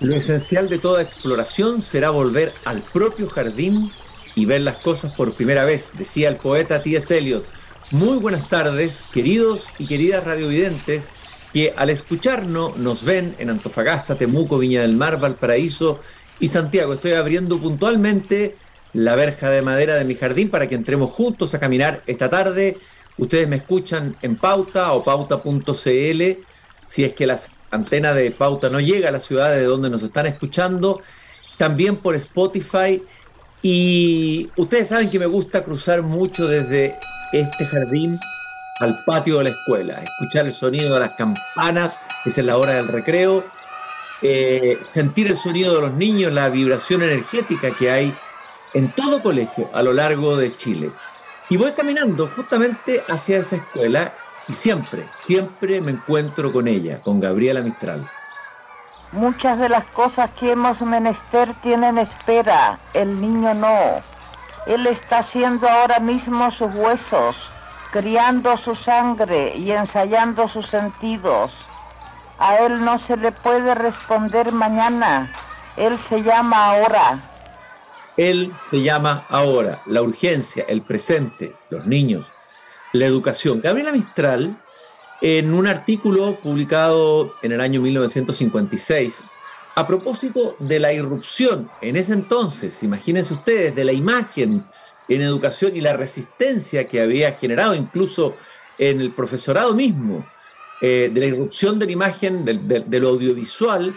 Lo esencial de toda exploración será volver al propio jardín y ver las cosas por primera vez, decía el poeta T.S. Eliot. Muy buenas tardes, queridos y queridas radiovidentes que al escucharnos nos ven en Antofagasta, Temuco, Viña del Mar, Valparaíso y Santiago. Estoy abriendo puntualmente la verja de madera de mi jardín para que entremos juntos a caminar esta tarde. Ustedes me escuchan en pauta o pauta.cl si es que la antena de pauta no llega a la ciudad de donde nos están escuchando. También por Spotify. Y ustedes saben que me gusta cruzar mucho desde este jardín al patio de la escuela, escuchar el sonido de las campanas, esa es la hora del recreo, eh, sentir el sonido de los niños, la vibración energética que hay en todo colegio a lo largo de Chile. Y voy caminando justamente hacia esa escuela y siempre, siempre me encuentro con ella, con Gabriela Mistral. Muchas de las cosas que hemos menester tienen espera, el niño no. Él está haciendo ahora mismo sus huesos, criando su sangre y ensayando sus sentidos. A él no se le puede responder mañana, él se llama ahora. Él se llama ahora, la urgencia, el presente, los niños, la educación. Gabriela Mistral, en un artículo publicado en el año 1956, a propósito de la irrupción en ese entonces, imagínense ustedes, de la imagen en educación y la resistencia que había generado incluso en el profesorado mismo, eh, de la irrupción de la imagen, de, lo audiovisual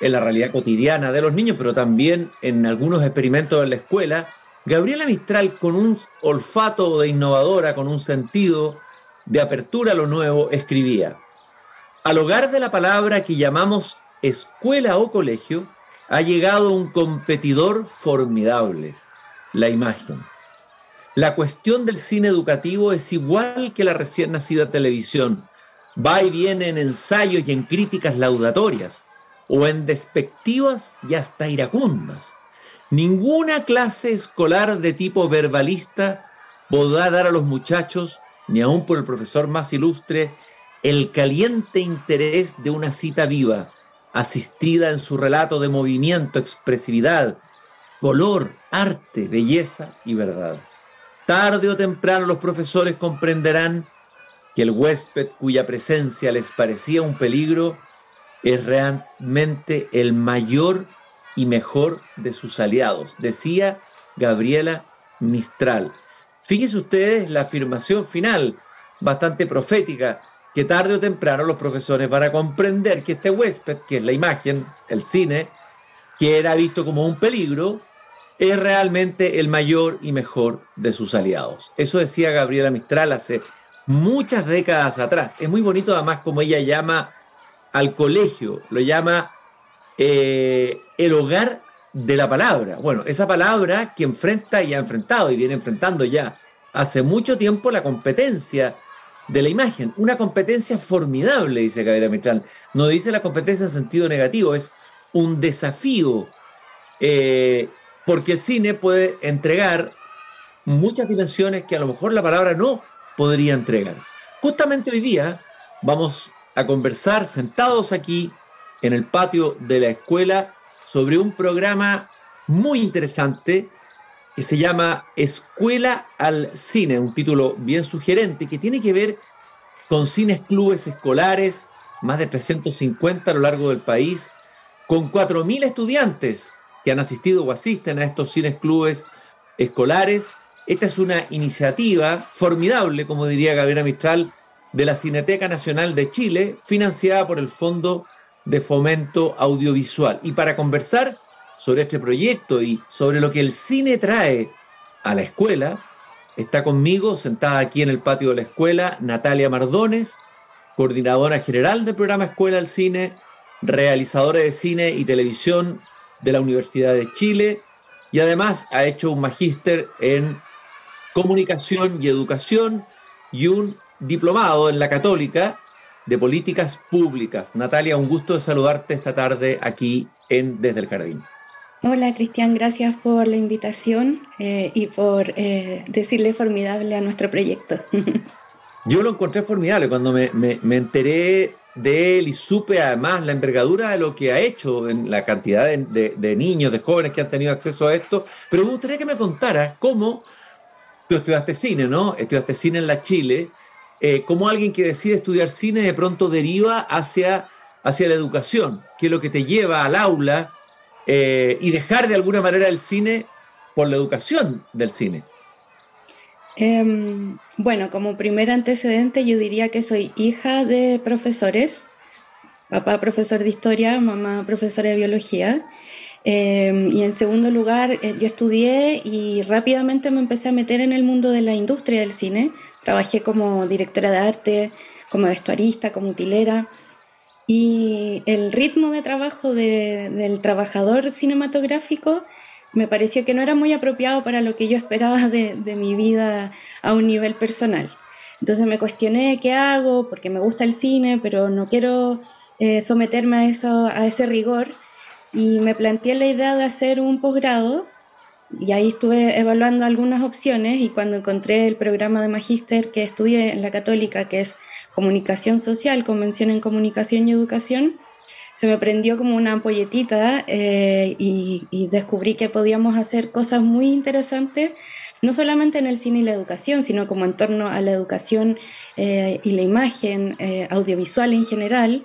en la realidad cotidiana de los niños, pero también en algunos experimentos en la escuela, Gabriela Mistral, con un olfato de innovadora, con un sentido de apertura a lo nuevo, escribía, al hogar de la palabra que llamamos escuela o colegio, ha llegado un competidor formidable, la imagen. La cuestión del cine educativo es igual que la recién nacida televisión. Va y viene en ensayos y en críticas laudatorias, o en despectivas y hasta iracundas. Ninguna clase escolar de tipo verbalista podrá dar a los muchachos, ni aun por el profesor más ilustre, el caliente interés de una cita viva, asistida en su relato de movimiento, expresividad, color, arte, belleza y verdad. Tarde o temprano los profesores comprenderán que el huésped cuya presencia les parecía un peligro es realmente el mayor y mejor de sus aliados, decía Gabriela Mistral. Fíjense ustedes la afirmación final, bastante profética, que tarde o temprano los profesores van a comprender que este huésped, que es la imagen, el cine, que era visto como un peligro, es realmente el mayor y mejor de sus aliados. Eso decía Gabriela Mistral hace muchas décadas atrás. Es muy bonito además como ella llama al colegio, lo llama eh, el hogar de la palabra. Bueno, esa palabra que enfrenta y ha enfrentado y viene enfrentando ya hace mucho tiempo la competencia de la imagen. Una competencia formidable, dice Gabriela Mistral. No dice la competencia en sentido negativo, es un desafío, eh, porque el cine puede entregar muchas dimensiones que a lo mejor la palabra no podría entregar. Justamente hoy día vamos a conversar sentados aquí en el patio de la escuela sobre un programa muy interesante que se llama Escuela al Cine, un título bien sugerente que tiene que ver con cines clubes escolares, más de 350 a lo largo del país, con 4.000 estudiantes que han asistido o asisten a estos cines clubes escolares. Esta es una iniciativa formidable, como diría Gabriela Mistral, de la Cineteca Nacional de Chile, financiada por el Fondo de Fomento Audiovisual. Y para conversar sobre este proyecto y sobre lo que el cine trae a la escuela, está conmigo, sentada aquí en el patio de la escuela, Natalia Mardones, coordinadora general del programa Escuela al Cine, realizadora de cine y televisión de la Universidad de Chile y además ha hecho un magíster en comunicación y educación y un diplomado en la Católica de políticas públicas. Natalia, un gusto de saludarte esta tarde aquí en Desde el Jardín. Hola Cristian, gracias por la invitación eh, y por eh, decirle formidable a nuestro proyecto. Yo lo encontré formidable cuando me, enteré de él y supe además la envergadura de lo que ha hecho en la cantidad de, niños, de jóvenes que han tenido acceso a esto, pero me gustaría que me contaras cómo tú estudiaste cine, ¿no? Estudiaste cine en la Chile, eh, cómo alguien que decide estudiar cine de pronto deriva hacia, hacia la educación, qué es lo que te lleva al aula eh, y dejar de alguna manera el cine por la educación del cine. Em, bueno, como primer antecedente yo diría que soy hija de profesores, papá profesor de historia, mamá profesora de biología. Em, y en segundo lugar, eh, yo estudié y rápidamente me empecé a meter en el mundo de la industria del cine. Trabajé como directora de arte, como vestuarista, como utilera. Y el ritmo de trabajo del trabajador cinematográfico me pareció que no era muy apropiado para lo que yo esperaba de, mi vida a un nivel personal. Entonces me cuestioné qué hago, porque me gusta el cine, pero no quiero eh, someterme a, eso, a ese rigor. Y me planteé la idea de hacer un posgrado y ahí estuve evaluando algunas opciones y cuando encontré el programa de magíster que estudié en la católica, que es comunicación social, convención en comunicación y educación, se me prendió como una ampolletita eh, y, descubrí que podíamos hacer cosas muy interesantes, no solamente en el cine y la educación, sino como en torno a la educación eh, y la imagen eh, audiovisual en general.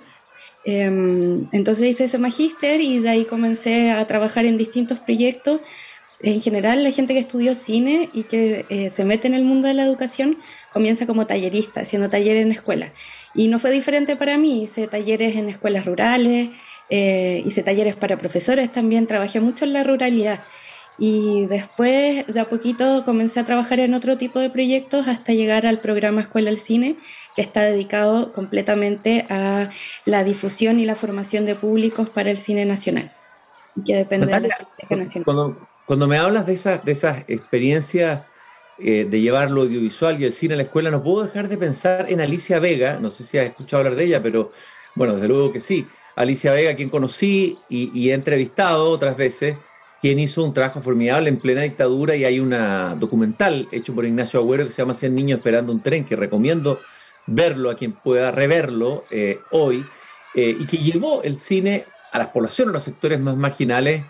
Em, entonces hice ese magíster y de ahí comencé a trabajar en distintos proyectos. En general, la gente que estudió cine y que se mete en el mundo de la educación comienza como tallerista, haciendo talleres en escuela. Y no fue diferente para mí, hice talleres en escuelas rurales, eh, hice talleres para profesores también, trabajé mucho en la ruralidad. Y después, de a poquito, comencé a trabajar en otro tipo de proyectos hasta llegar al programa Escuela del Cine, que está dedicado completamente a la difusión y la formación de públicos para el cine nacional, que depende de la Biblioteca Nacional. Cuando, cuando me hablas de esas, de esas experiencias eh, de llevar lo audiovisual y el cine a la escuela, no puedo dejar de pensar en Alicia Vega, no sé si has escuchado hablar de ella, pero bueno, desde luego que sí. Alicia Vega, quien conocí y, he entrevistado otras veces, quien hizo un trabajo formidable en plena dictadura y hay una documental hecho por Ignacio Agüero que se llama 100 niños esperando un tren, que recomiendo verlo a quien pueda reverlo eh, hoy, eh, y que llevó el cine a las poblaciones, a los sectores más marginales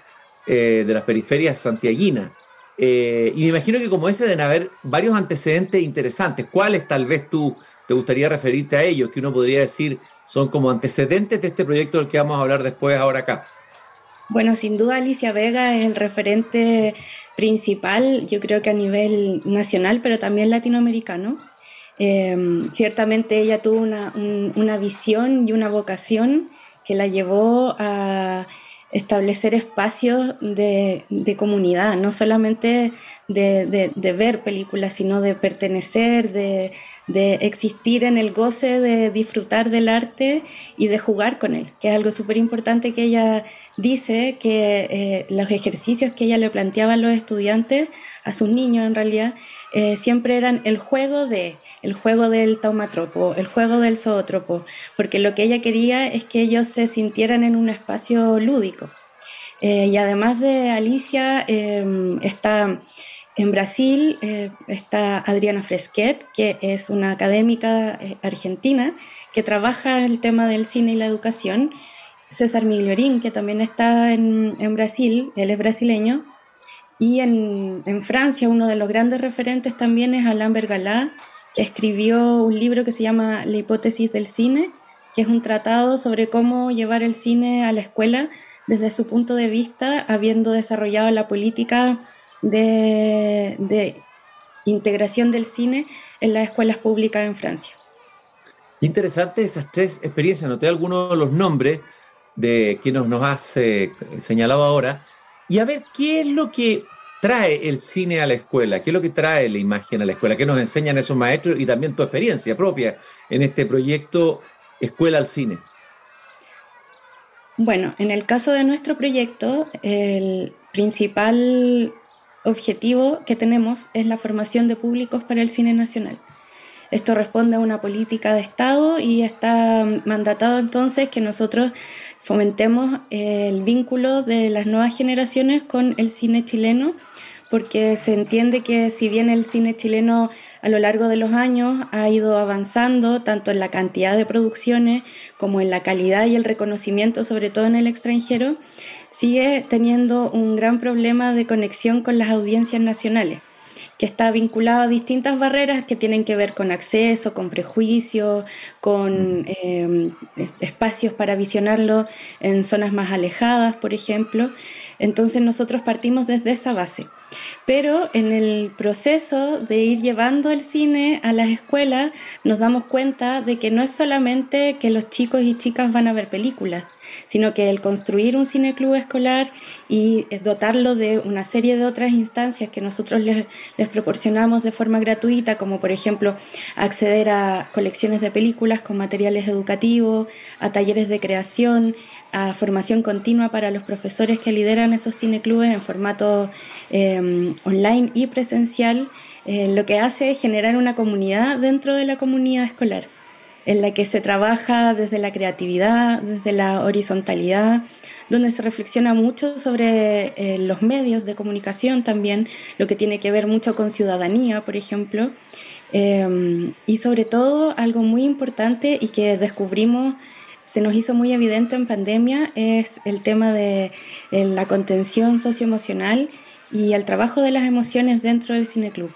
de las periferias santiaguinas. Eh, y me imagino que como ese deben haber varios antecedentes interesantes. ¿Cuáles tal vez tú te gustaría referirte a ellos, que uno podría decir son como antecedentes de este proyecto del que vamos a hablar después ahora acá? Bueno, sin duda Alicia Vega es el referente principal, yo creo que a nivel nacional, pero también latinoamericano. Em, ciertamente ella tuvo una, una visión y una vocación que la llevó a establecer espacios de, comunidad, no solamente de, ver películas, sino de pertenecer, de, existir en el goce de disfrutar del arte y de jugar con él, que es algo súper importante que ella dice, que eh, los ejercicios que ella le planteaba a los estudiantes, a sus niños en realidad, eh, siempre eran el juego de, el juego del taumatropo, el juego del zootropo, porque lo que ella quería es que ellos se sintieran en un espacio lúdico. Eh, y además de Alicia, em, está en Brasil, eh, está Adriana Fresquet, que es una académica argentina que trabaja el tema del cine y la educación. César Migliorín, que también está en, en Brasil, él es brasileño, y en, en, Francia uno de los grandes referentes también es Alain Bergalá, que escribió un libro que se llama La hipótesis del cine, que es un tratado sobre cómo llevar el cine a la escuela desde su punto de vista, habiendo desarrollado la política de, de integración del cine en las escuelas públicas en Francia. Interesante esas tres experiencias. Noté algunos de los nombres de que nos, nos has eh, señalado ahora. Y a ver, ¿qué es lo que trae el cine a la escuela? ¿Qué es lo que trae la imagen a la escuela? ¿Qué nos enseñan esos maestros y también tu experiencia propia en este proyecto Escuela al Cine? Bueno, en el caso de nuestro proyecto, el principal objetivo que tenemos es la formación de públicos para el cine nacional. Esto responde a una política de Estado y está mandatado entonces que nosotros fomentemos el vínculo de las nuevas generaciones con el cine chileno porque se entiende que si bien el cine chileno a lo largo de los años ha ido avanzando tanto en la cantidad de producciones como en la calidad y el reconocimiento, sobre todo en el extranjero, sigue teniendo un gran problema de conexión con las audiencias nacionales que está vinculado a distintas barreras que tienen que ver con acceso, con prejuicios, con em, espacios para visionarlo en zonas más alejadas, por ejemplo. Entonces nosotros partimos desde esa base. Pero en el proceso de ir llevando el cine a las escuelas nos damos cuenta de que no es solamente que los chicos y chicas van a ver películas, sino que el construir un cineclub escolar y dotarlo de una serie de otras instancias que nosotros les, proporcionamos de forma gratuita, como por ejemplo acceder a colecciones de películas con materiales educativos, a talleres de creación, a formación continua para los profesores que lideran esos cineclubes en formato em, online y presencial, eh, lo que hace es generar una comunidad dentro de la comunidad escolar en la que se trabaja desde la creatividad, desde la horizontalidad, donde se reflexiona mucho sobre eh, los medios de comunicación también, lo que tiene que ver mucho con ciudadanía, por ejemplo, em, y sobre todo algo muy importante y que descubrimos se nos hizo muy evidente en pandemia es el tema de la contención socioemocional y el trabajo de las emociones dentro del cineclub.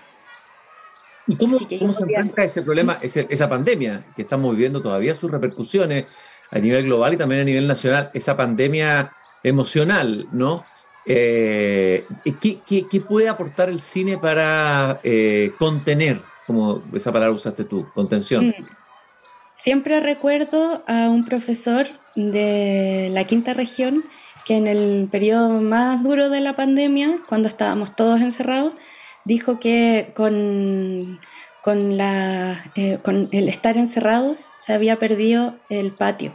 ¿Y cómo, cómo se enfrenta ese problema, esa pandemia que estamos viviendo todavía, sus repercusiones a nivel global y también a nivel nacional, esa pandemia emocional, ¿no? Eh, ¿qué, qué, puede aportar el cine para eh, contener, como esa palabra usaste tú, contención? Mm. Siempre recuerdo a un profesor de la quinta región que en el periodo más duro de la pandemia, cuando estábamos todos encerrados, dijo que con, con, la, eh, con el estar encerrados se había perdido el patio,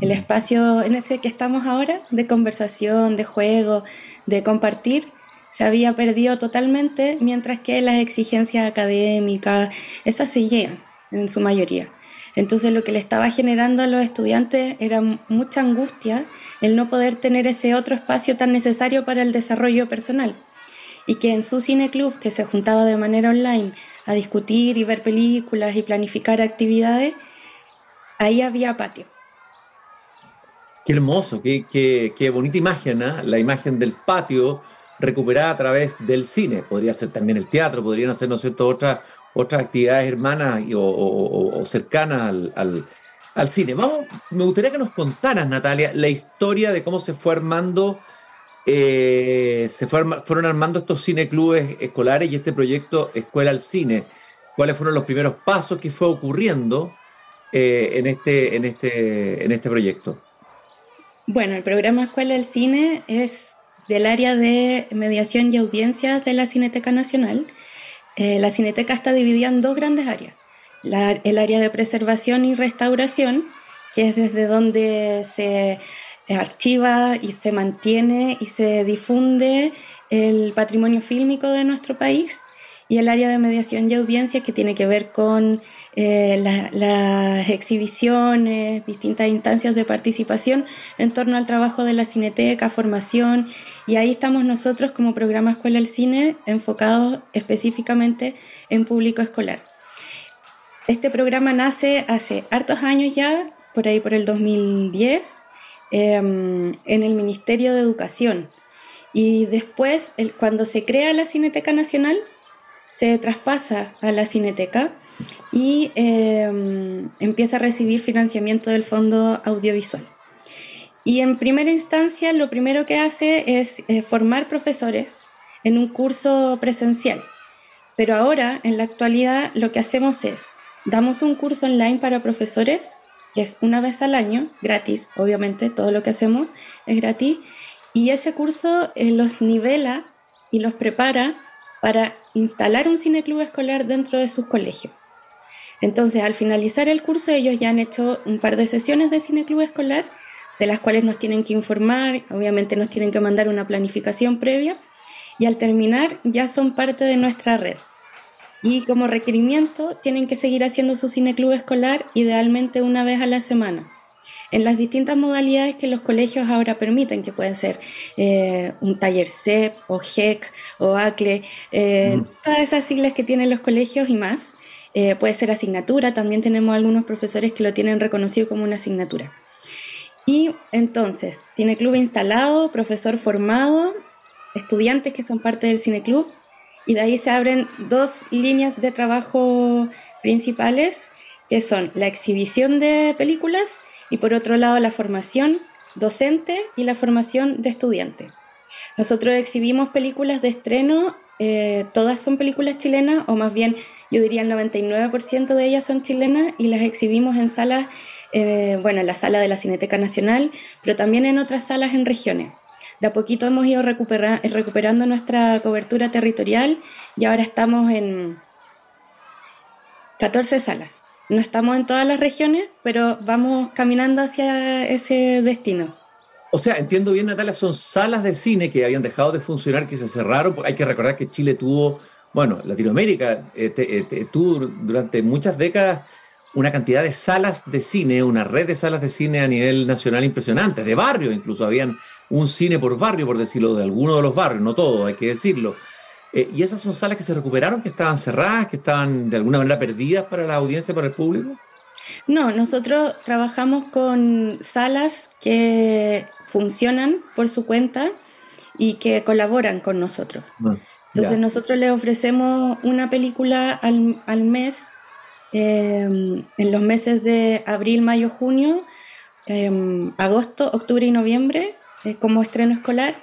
el mm. espacio en ese que estamos ahora, de conversación, de juego, de compartir, se había perdido totalmente, mientras que las exigencias académicas, esas seguían en su mayoría. Entonces lo que le estaba generando a los estudiantes era mucha angustia el no poder tener ese otro espacio tan necesario para el desarrollo personal y que en su cineclub, que se juntaba de manera online a discutir y ver películas y planificar actividades, ahí había patio. Qué hermoso, qué, qué, bonita imagen, ¿eh? la imagen del patio recuperada a través del cine. Podría ser también el teatro, podrían hacer, ¿no cierto?, otras, otras actividades hermanas o, cercanas al, al, cine. Vamos, me gustaría que nos contaras, Natalia, la historia de cómo se fue armando eh, se fueron armando estos cineclubes escolares y este proyecto Escuela al Cine. ¿Cuáles fueron los primeros pasos que fue ocurriendo eh, en, este, en, este, en este proyecto? Bueno, el programa Escuela al Cine es del área de mediación y audiencias de la Cineteca Nacional. Eh, la Cineteca está dividida en dos grandes áreas. el área de preservación y restauración, que es desde donde se archiva y se mantiene y se difunde el patrimonio fílmico de nuestro país y el área de mediación y audiencia que tiene que ver con eh, las exhibiciones, distintas instancias de participación en torno al trabajo de la cineteca, formación, y ahí estamos nosotros como programa Escuela del Cine enfocados específicamente en público escolar. Este programa nace hace hartos años ya, por ahí por el 2010, Em, en el Ministerio de Educación. Y después, cuando se crea la Cineteca Nacional, se traspasa a la Cineteca y em, empieza a recibir financiamiento del Fondo Audiovisual. Y en primera instancia, lo primero que hace es eh, formar profesores en un curso presencial. Pero ahora, en la actualidad, lo que hacemos es, damos un curso online para profesores que es una vez al año, gratis, obviamente, todo lo que hacemos es gratis, y ese curso eh, los nivela y los prepara para instalar un cineclub escolar dentro de sus colegios. Entonces, al finalizar el curso, ellos ya han hecho un par de sesiones de cineclub escolar, de las cuales nos tienen que informar, obviamente nos tienen que mandar una planificación previa, y al terminar ya son parte de nuestra red y como requerimiento tienen que seguir haciendo su cineclub escolar idealmente una vez a la semana. en las distintas modalidades que los colegios ahora permiten, que pueden ser eh, un taller CEP o GEC o ACLE, eh, mm. todas esas siglas que tienen los colegios y más. Eh, puede ser asignatura, también tenemos algunos profesores que lo tienen reconocido como una asignatura. Y entonces, cineclub instalado, profesor formado, estudiantes que son parte del cineclub, y de ahí se abren dos líneas de trabajo principales, que son la exhibición de películas y por otro lado la formación docente y la formación de estudiante. Nosotros exhibimos películas de estreno, eh, todas son películas chilenas, o más bien yo diría el 99% de ellas son chilenas y las exhibimos en salas, eh, bueno, en la sala de la Cineteca Nacional, pero también en otras salas en regiones. De a poquito hemos ido recuperando nuestra cobertura territorial y ahora estamos en 14 salas. No estamos en todas las regiones, pero vamos caminando hacia ese destino. O sea, entiendo bien, Natalia, son salas de cine que habían dejado de funcionar, que se cerraron. Hay que recordar que Chile tuvo, bueno, Latinoamérica eh, eh, tuvo durante muchas décadas una cantidad de salas de cine, una red de salas de cine a nivel nacional impresionante, de barrio incluso, habían un cine por barrio, por decirlo, de alguno de los barrios, no todo, hay que decirlo. Eh, y esas son salas que se recuperaron, que estaban cerradas, que estaban de alguna manera perdidas para la audiencia, para el público. No, nosotros trabajamos con salas que funcionan por su cuenta y que colaboran con nosotros. Ah, Entonces nosotros le ofrecemos una película al, al mes, eh, en los meses de abril, mayo, junio, eh, agosto, octubre y noviembre, eh, como estreno escolar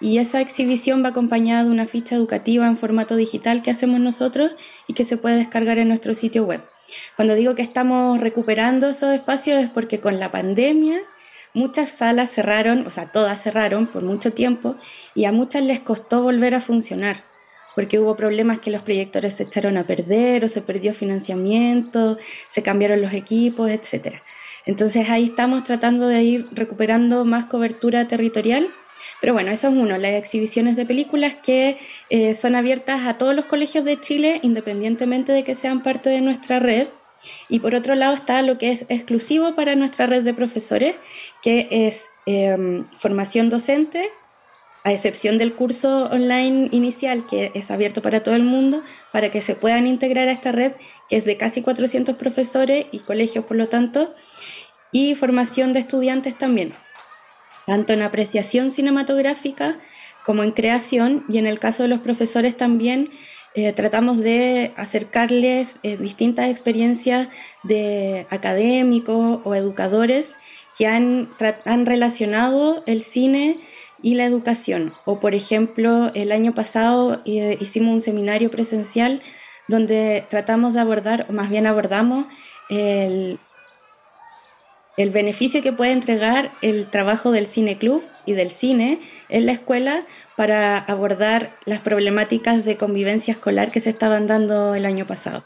y esa exhibición va acompañada de una ficha educativa en formato digital que hacemos nosotros y que se puede descargar en nuestro sitio web. Cuando digo que estamos recuperando esos espacios es porque con la pandemia muchas salas cerraron, o sea, todas cerraron por mucho tiempo y a muchas les costó volver a funcionar porque hubo problemas que los proyectores se echaron a perder o se perdió financiamiento, se cambiaron los equipos, etc. Entonces ahí estamos tratando de ir recuperando más cobertura territorial. Pero bueno, eso es uno, las exhibiciones de películas que eh, son abiertas a todos los colegios de Chile, independientemente de que sean parte de nuestra red. Y por otro lado está lo que es exclusivo para nuestra red de profesores, que es em, formación docente, a excepción del curso online inicial que es abierto para todo el mundo, para que se puedan integrar a esta red, que es de casi 400 profesores y colegios, por lo tanto, y formación de estudiantes también, tanto en apreciación cinematográfica como en creación, y en el caso de los profesores también eh, tratamos de acercarles eh, distintas experiencias de académicos o educadores que han, han relacionado el cine y la educación. O por ejemplo, el año pasado eh, hicimos un seminario presencial donde tratamos de abordar, o más bien abordamos, el, el beneficio que puede entregar el trabajo del cine club y del cine en la escuela para abordar las problemáticas de convivencia escolar que se estaban dando el año pasado.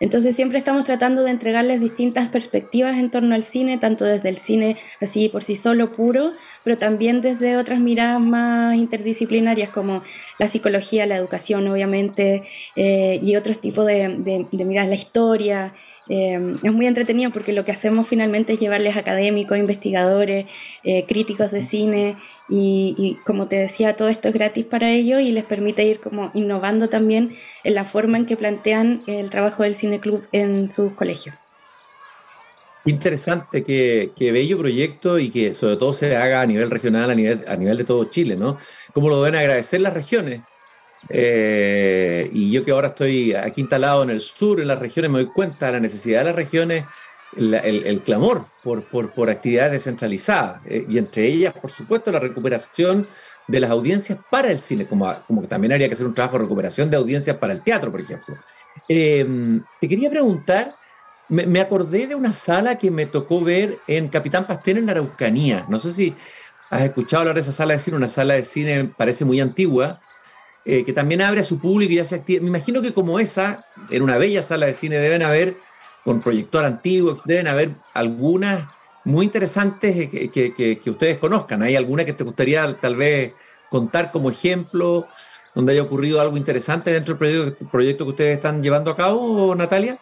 Entonces siempre estamos tratando de entregarles distintas perspectivas en torno al cine, tanto desde el cine así por sí solo puro, pero también desde otras miradas más interdisciplinarias como la psicología, la educación obviamente, eh, y otros tipos de, de, de miradas, la historia, eh, es muy entretenido porque lo que hacemos finalmente es llevarles académicos, investigadores, eh, críticos de cine y, como te decía, todo esto es gratis para ellos y les permite ir como innovando también en la forma en que plantean el trabajo del Cine Club en sus colegios. Interesante, qué, bello proyecto y que sobre todo se haga a nivel regional, a nivel, a nivel de todo Chile, ¿no? ¿Cómo lo deben agradecer las regiones? Eh, y yo que ahora estoy aquí instalado en el sur, en las regiones, me doy cuenta de la necesidad de las regiones, el, clamor por, por, actividades descentralizadas, eh, y entre ellas, por supuesto, la recuperación de las audiencias para el cine, como, como que también habría que hacer un trabajo de recuperación de audiencias para el teatro, por ejemplo. Eh, te quería preguntar, me, me, acordé de una sala que me tocó ver en Capitán Pastel en la Araucanía. No sé si has escuchado hablar de esa sala de cine, una sala de cine parece muy antigua, eh, que también abre a su público y ya se activa. Me imagino que como esa, en una bella sala de cine, deben haber, con proyector antiguo, deben haber algunas muy interesantes que, ustedes conozcan. ¿Hay alguna que te gustaría tal vez contar como ejemplo, donde haya ocurrido algo interesante dentro del proyecto, proyecto que ustedes están llevando a cabo, Natalia?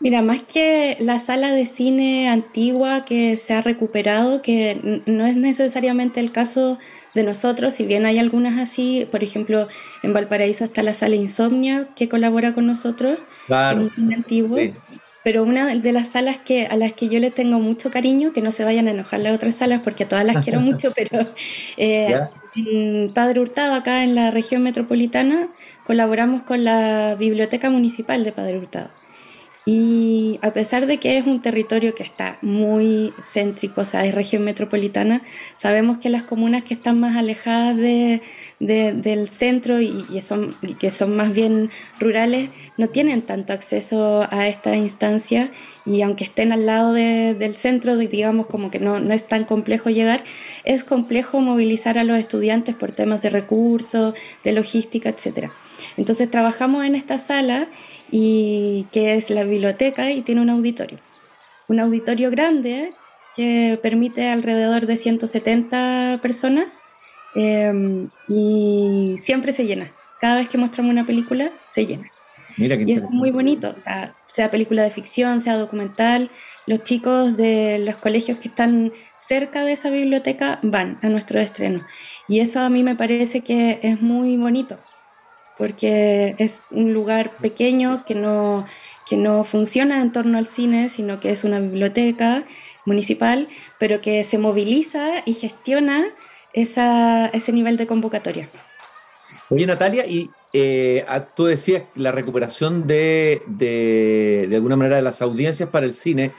Mira, más que la sala de cine antigua que se ha recuperado, que no es necesariamente el caso de nosotros, si bien hay algunas así, por ejemplo, en Valparaíso está la sala Insomnia que colabora con nosotros, claro, en cine antiguo, pero una de las salas que, a las que yo le tengo mucho cariño, que no se vayan a enojar las otras salas porque todas las quiero mucho, pero eh, en Padre Hurtado, acá en la región metropolitana, colaboramos con la Biblioteca Municipal de Padre Hurtado. Y a pesar de que es un territorio que está muy céntrico, o sea, es región metropolitana, sabemos que las comunas que están más alejadas de, del centro y, son, que son más bien rurales no tienen tanto acceso a esta instancia y aunque estén al lado del centro, digamos como que no, no es tan complejo llegar, es complejo movilizar a los estudiantes por temas de recursos, de logística, etc. Entonces trabajamos en esta sala y que es la biblioteca y tiene un auditorio. Un auditorio grande que permite alrededor de 170 personas em, y siempre se llena. Cada vez que mostramos una película, se llena. Mira y es muy bonito, o sea, sea película de ficción, sea documental, los chicos de los colegios que están cerca de esa biblioteca van a nuestro estreno. Y eso a mí me parece que es muy bonito, porque es un lugar pequeño que no, que no funciona en torno al cine, sino que es una biblioteca municipal, pero que se moviliza y gestiona esa, ese nivel de convocatoria. Oye, Natalia, y eh, tú decías la recuperación de, de, de, alguna manera, de las audiencias para el cine,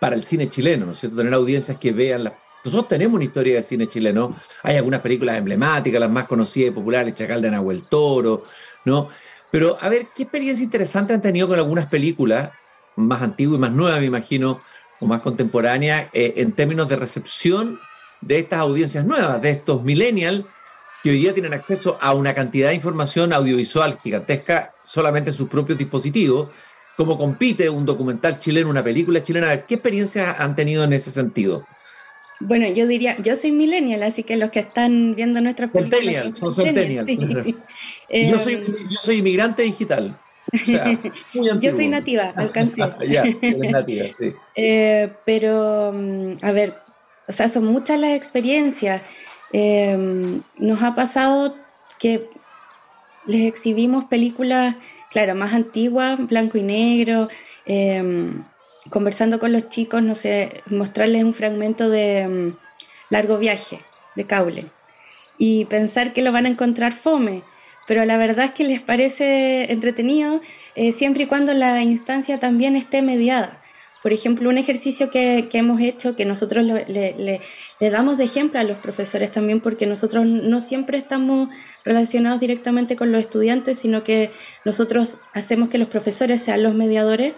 para el cine chileno, ¿no es cierto? Tener audiencias que vean las nosotros tenemos una historia de cine chileno, hay algunas películas emblemáticas, las más conocidas y populares, Chacal de Nahuel Toro, ¿no? Pero a ver, ¿qué experiencia interesante han tenido con algunas películas más antiguas y más nuevas, me imagino, o más contemporáneas, eh, en términos de recepción de estas audiencias nuevas, de estos millennials que hoy día tienen acceso a una cantidad de información audiovisual gigantesca solamente en sus propios dispositivos? ¿Cómo compite un documental chileno, una película chilena? ¿Qué experiencias han tenido en ese sentido? Bueno, yo diría, yo soy millennial, así que los que están viendo nuestras películas... son centennial. yo, soy, yo soy inmigrante digital. O sea, muy yo soy nativa, alcancé. ya, nativa, sí. Eh, pero, mm, a ver, o sea, son muchas las experiencias. Eh, nos ha pasado que les exhibimos películas, claro, más antiguas, blanco y negro. Eh, conversando con los chicos, no sé, mostrarles un fragmento de mm, Largo Viaje de Caule y pensar que lo van a encontrar fome, pero la verdad es que les parece entretenido eh, siempre y cuando la instancia también esté mediada. Por ejemplo, un ejercicio que, hemos hecho, que nosotros le, damos de ejemplo a los profesores también, porque nosotros no siempre estamos relacionados directamente con los estudiantes, sino que nosotros hacemos que los profesores sean los mediadores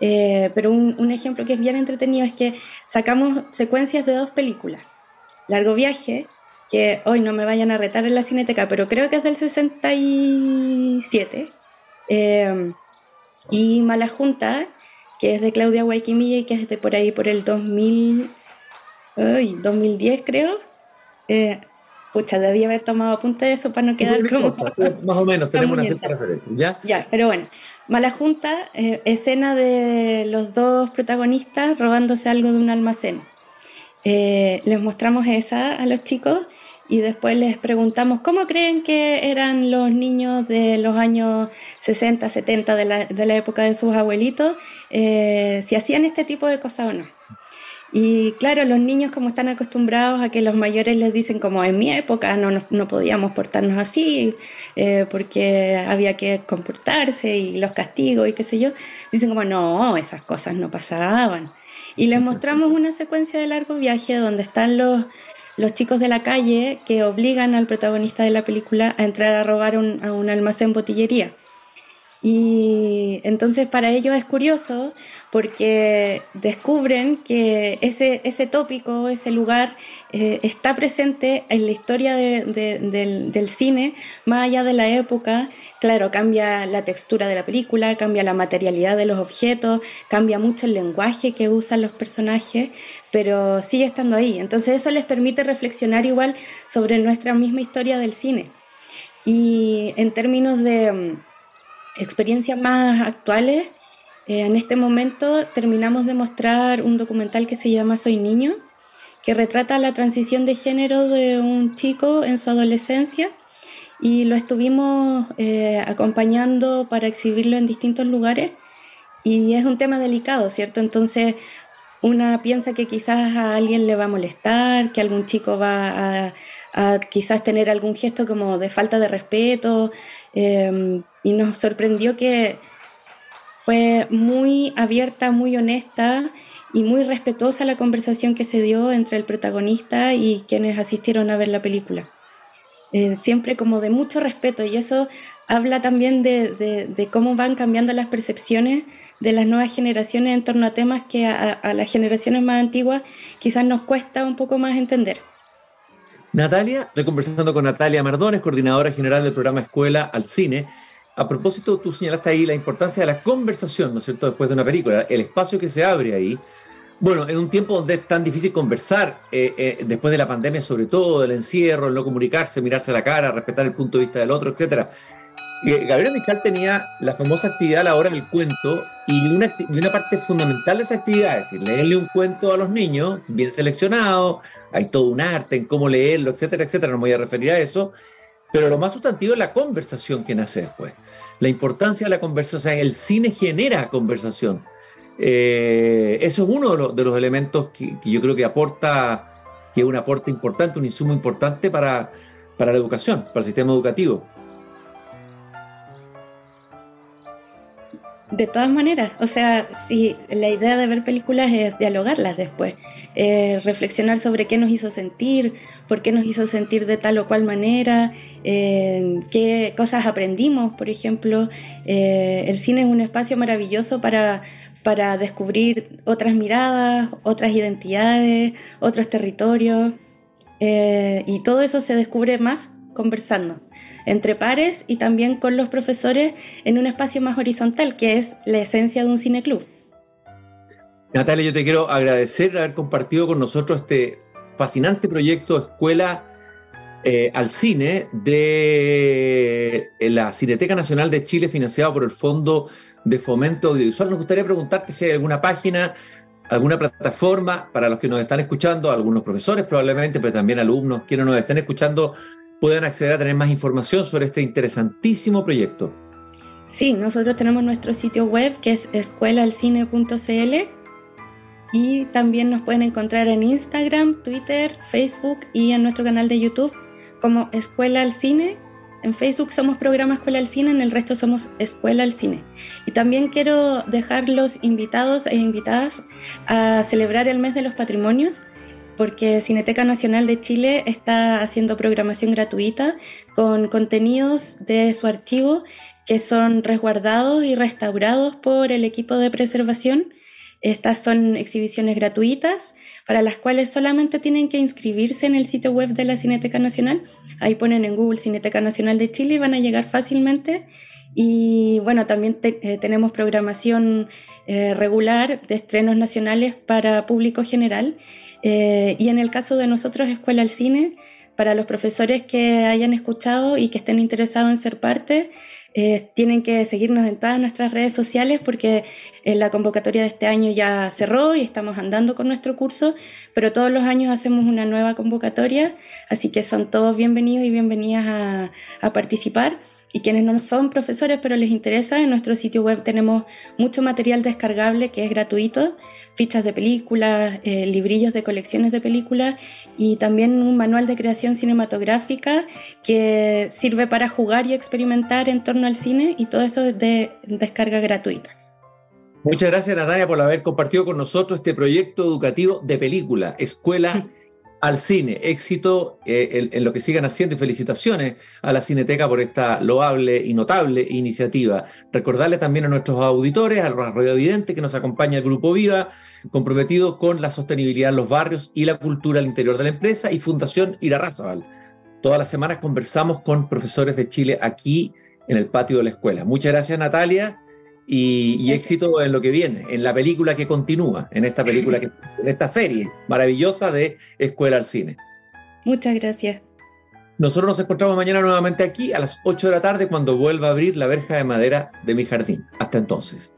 eh, pero un, ejemplo que es bien entretenido es que sacamos secuencias de dos películas. Largo Viaje, que hoy no me vayan a retar en la cineteca, pero creo que es del 67. Eh, y Mala Junta, que es de Claudia Guayquimilla y que es de por ahí por el 2000, 2010 creo. Eh, pucha, debía haber tomado apunte de eso para no quedar como... Más o menos, tenemos una cierta referencia, ¿ya? Ya, pero bueno. Mala Junta, eh, escena de los dos protagonistas robándose algo de un almacén. Eh, les mostramos esa a los chicos y después les preguntamos cómo creen que eran los niños de los años 60, 70 de la, de la época de sus abuelitos, eh, si hacían este tipo de cosas o no. Y claro, los niños como están acostumbrados a que los mayores les dicen como en mi época no, no, podíamos portarnos así eh, porque había que comportarse y los castigos y qué sé yo, dicen como no, esas cosas no pasaban. Y les mostramos una secuencia de largo viaje donde están los, los chicos de la calle que obligan al protagonista de la película a entrar a robar un, a un almacén botillería. Y entonces para ellos es curioso porque descubren que ese, ese tópico, ese lugar, eh, está presente en la historia del, del, cine, más allá de la época. Claro, cambia la textura de la película, cambia la materialidad de los objetos, cambia mucho el lenguaje que usan los personajes, pero sigue estando ahí. Entonces eso les permite reflexionar igual sobre nuestra misma historia del cine. Y en términos de experiencias más actuales, Eh, en este momento terminamos de mostrar un documental que se llama Soy Niño, que retrata la transición de género de un chico en su adolescencia y lo estuvimos eh, acompañando para exhibirlo en distintos lugares y es un tema delicado, ¿cierto? Entonces una piensa que quizás a alguien le va a molestar, que algún chico va a, quizás tener algún gesto como de falta de respeto em, y nos sorprendió que fue muy abierta, muy honesta y muy respetuosa la conversación que se dio entre el protagonista y quienes asistieron a ver la película. Eh, siempre como de mucho respeto y eso habla también de, cómo van cambiando las percepciones de las nuevas generaciones en torno a temas que a, las generaciones más antiguas quizás nos cuesta un poco más entender. Natalia, estoy conversando con Natalia Mardones, coordinadora general del programa Escuela al Cine. A propósito, tú señalaste ahí la importancia de la conversación, ¿no es cierto?, después de una película, el espacio que se abre ahí bueno, en un tiempo donde es tan difícil conversar, eh, eh, después de la pandemia, sobre todo del encierro, el no comunicarse, mirarse a la cara, respetar el punto de vista del otro, etc. Gabriela Mistral tenía la famosa actividad a la hora del cuento y una, parte fundamental de esa actividad es decir, leerle un cuento a los niños, bien seleccionado, hay todo un arte en cómo leerlo, etcétera, etcétera, no me voy a referir a eso, pero lo más sustantivo es la conversación que nace después. La importancia de la conversación, el cine genera conversación eh, eso es uno de los, elementos que, yo creo que aporta, que es un aporte importante, un insumo importante para la educación, para el sistema educativo. De todas maneras, o sea, si la idea de ver películas es dialogarlas después, eh, reflexionar sobre qué nos hizo sentir, por qué nos hizo sentir de tal o cual manera, eh, qué cosas aprendimos, por ejemplo. el cine es un espacio maravilloso para para descubrir otras miradas, otras identidades, otros territorios. Eh, y todo eso se descubre más conversando entre pares y también con los profesores en un espacio más horizontal, que es la esencia de un cineclub. Natalia, yo te quiero agradecer haber compartido con nosotros este fascinante proyecto Escuela eh, al Cine de eh, la Cineteca Nacional de Chile, financiado por el Fondo de Fomento Audiovisual. Nos gustaría preguntarte si hay alguna página, alguna plataforma para los que nos están escuchando, algunos profesores probablemente, pero también alumnos, quienes nos estén escuchando, puedan acceder a tener más información sobre este interesantísimo proyecto. Sí, nosotros tenemos nuestro sitio web que es escuelalcine.cl y también nos pueden encontrar en Instagram, Twitter, Facebook y en nuestro canal de YouTube como Escuela al Cine en Facebook somos Programa Escuela al Cine, en el resto somos Escuela al Cine. Y también quiero dejar los invitados e invitadas a celebrar el mes de los patrimonios porque Cineteca Nacional de Chile está haciendo programación gratuita con contenidos de su archivo que son resguardados y restaurados por el equipo de preservación estas son exhibiciones gratuitas para las cuales solamente tienen que inscribirse en el sitio web de la Cineteca Nacional. Ahí ponen en Google Cineteca Nacional de Chile y van a llegar fácilmente. Y bueno, también eh, tenemos programación eh, regular de estrenos nacionales para público general. Eh, y en el caso de nosotros, Escuela al Cine, para los profesores que hayan escuchado y que estén interesados en ser parte, eh, tienen que seguirnos en todas nuestras redes sociales porque eh, la convocatoria de este año ya cerró y estamos andando con nuestro curso, pero todos los años hacemos una nueva convocatoria, así que son todos bienvenidos y bienvenidas a, a participar. Y quienes no son profesores pero les interesa, en nuestro sitio web tenemos mucho material descargable que es gratuito fichas de películas, eh, librillos de colecciones de películas y también un manual de creación cinematográfica que sirve para jugar y experimentar en torno al cine y todo eso de descarga gratuita. Muchas gracias Natalia por haber compartido con nosotros este proyecto educativo de película, Escuela al Cine. Éxito eh, en, lo que sigan haciendo felicitaciones a la Cineteca por esta loable y notable iniciativa. Recordarle también a nuestros auditores, a los radiovidentes que nos acompaña el Grupo Viva, comprometido con la sostenibilidad en los barrios y la cultura al interior de la empresa y Fundación Irarrázaval. Todas las semanas conversamos con profesores de Chile aquí en el patio de la escuela. Muchas gracias Natalia y, éxito en lo que viene, en la película que continúa, en esta película, que, en esta serie maravillosa de Escuela al Cine. Muchas gracias. Nosotros nos encontramos mañana nuevamente aquí a las 8 de la tarde cuando vuelva a abrir la verja de madera de mi jardín. Hasta entonces.